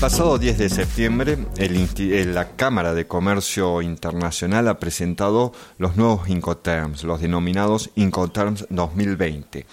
pasado 10 de septiembre, la Cámara de Comercio Internacional ha presentado los nuevos Incoterms, los denominados Incoterms 2020.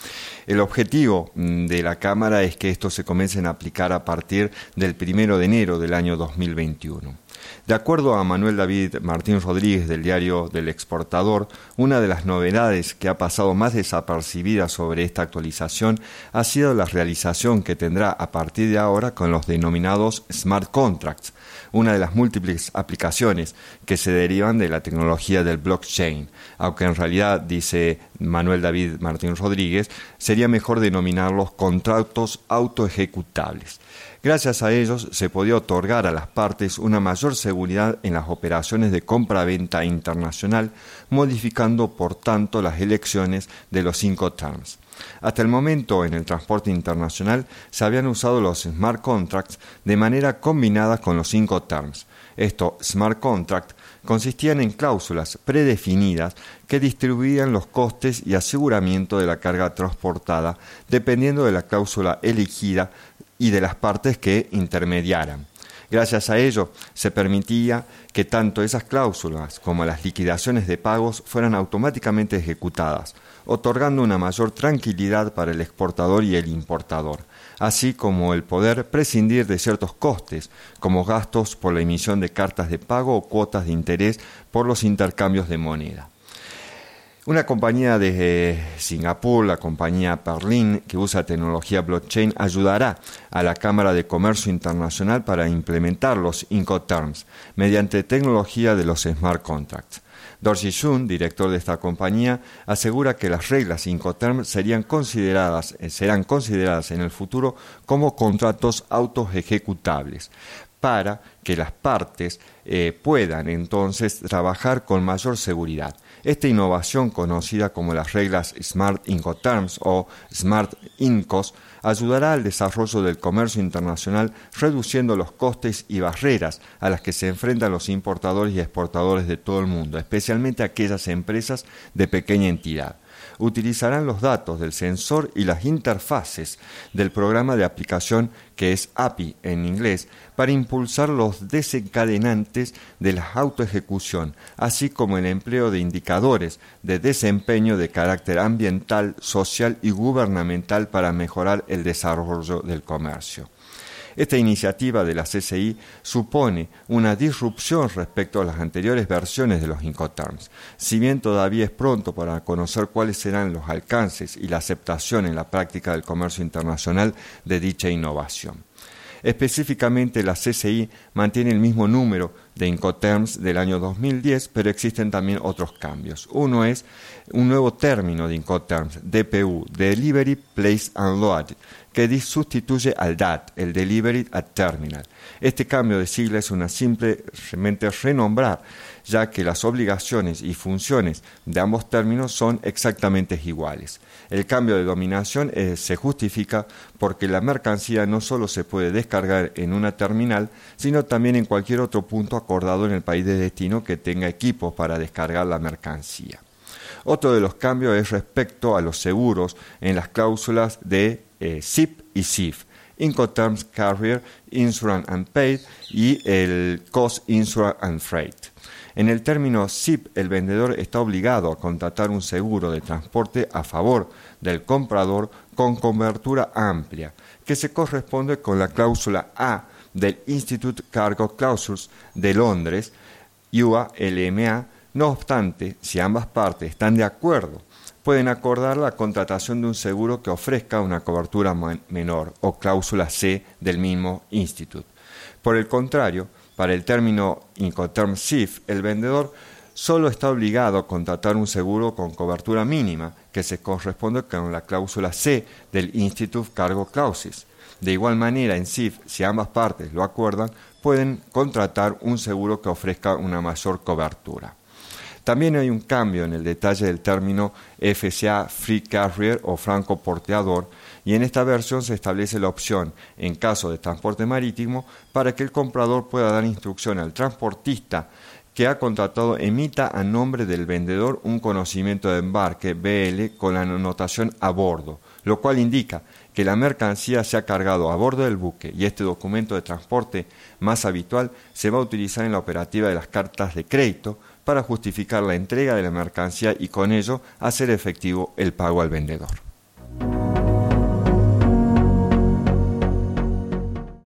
El objetivo mm, de la Cámara es que estos se comiencen a aplicar a partir del primero de enero del año 2021. De acuerdo a Manuel David Martín Rodríguez del diario del Exportador, una de las novedades que ha pasado más desapercibida sobre esta actualización ha sido la realización que tendrá a partir de ahora con los denominados smart contracts, una de las múltiples aplicaciones que se derivan de la tecnología del blockchain, aunque en realidad, dice Manuel David Martín Rodríguez, sería mejor denominarlos contratos autoejecutables. Gracias a ellos se podía otorgar a las partes una mayor seguridad en las operaciones de compra-venta internacional, modificando por tanto las elecciones de los cinco terms. Hasta el momento en el transporte internacional se habían usado los smart contracts de manera combinada con los cinco terms. Estos smart contracts consistían en cláusulas predefinidas que distribuían los costes y aseguramiento de la carga transportada dependiendo de la cláusula elegida y de las partes que intermediaran. Gracias a ello se permitía que tanto esas cláusulas como las liquidaciones de pagos fueran automáticamente ejecutadas, otorgando una mayor tranquilidad para el exportador y el importador, así como el poder prescindir de ciertos costes, como gastos por la emisión de cartas de pago o cuotas de interés por los intercambios de moneda. Una compañía de Singapur, la compañía Perlin, que usa tecnología blockchain, ayudará a la Cámara de Comercio Internacional para implementar los Incoterms mediante tecnología de los smart contracts. Dorsey Sun, director de esta compañía, asegura que las reglas Incoterms serían consideradas, eh, serán consideradas en el futuro como contratos auto-ejecutables para que las partes eh, puedan entonces trabajar con mayor seguridad. Esta innovación, conocida como las reglas Smart Incoterms o Smart Incos, ayudará al desarrollo del comercio internacional reduciendo los costes y barreras a las que se enfrentan los importadores y exportadores de todo el mundo, especialmente aquellas empresas de pequeña entidad utilizarán los datos del sensor y las interfaces del programa de aplicación que es API en inglés para impulsar los desencadenantes de la autoejecución, así como el empleo de indicadores de desempeño de carácter ambiental, social y gubernamental para mejorar el desarrollo del comercio. Esta iniciativa de la CCI supone una disrupción respecto a las anteriores versiones de los Incoterms. Si bien todavía es pronto para conocer cuáles serán los alcances y la aceptación en la práctica del comercio internacional de dicha innovación. Específicamente, la CCI mantiene el mismo número de Incoterms del año 2010, pero existen también otros cambios. Uno es un nuevo término de Incoterms, DPU, Delivery Place and Load, que sustituye al DAT, el Delivery at Terminal. Este cambio de sigla es una simplemente renombrar, ya que las obligaciones y funciones de ambos términos son exactamente iguales. El cambio de dominación eh, se justifica porque la mercancía no solo se puede descargar en una terminal, sino también en cualquier otro punto acordado en el país de destino que tenga equipos para descargar la mercancía. Otro de los cambios es respecto a los seguros en las cláusulas de SIP eh, y SIF. Incoterms Carrier, Insurance and Paid y el Cost Insurance and Freight. En el término SIP, el vendedor está obligado a contratar un seguro de transporte a favor del comprador con cobertura amplia, que se corresponde con la cláusula A del Institute Cargo Clauses de Londres, UA-LMA. No obstante, si ambas partes están de acuerdo pueden acordar la contratación de un seguro que ofrezca una cobertura menor o cláusula C del mismo instituto. Por el contrario, para el término Incoterm SIF, el vendedor solo está obligado a contratar un seguro con cobertura mínima, que se corresponde con la cláusula C del Institute Cargo Clauses. De igual manera, en SIF, si ambas partes lo acuerdan, pueden contratar un seguro que ofrezca una mayor cobertura. También hay un cambio en el detalle del término FCA Free Carrier o franco porteador y en esta versión se establece la opción, en caso de transporte marítimo, para que el comprador pueda dar instrucción al transportista que ha contratado emita a nombre del vendedor un conocimiento de embarque BL con la anotación a bordo, lo cual indica que la mercancía se ha cargado a bordo del buque y este documento de transporte más habitual se va a utilizar en la operativa de las cartas de crédito para justificar la entrega de la mercancía y con ello hacer efectivo el pago al vendedor.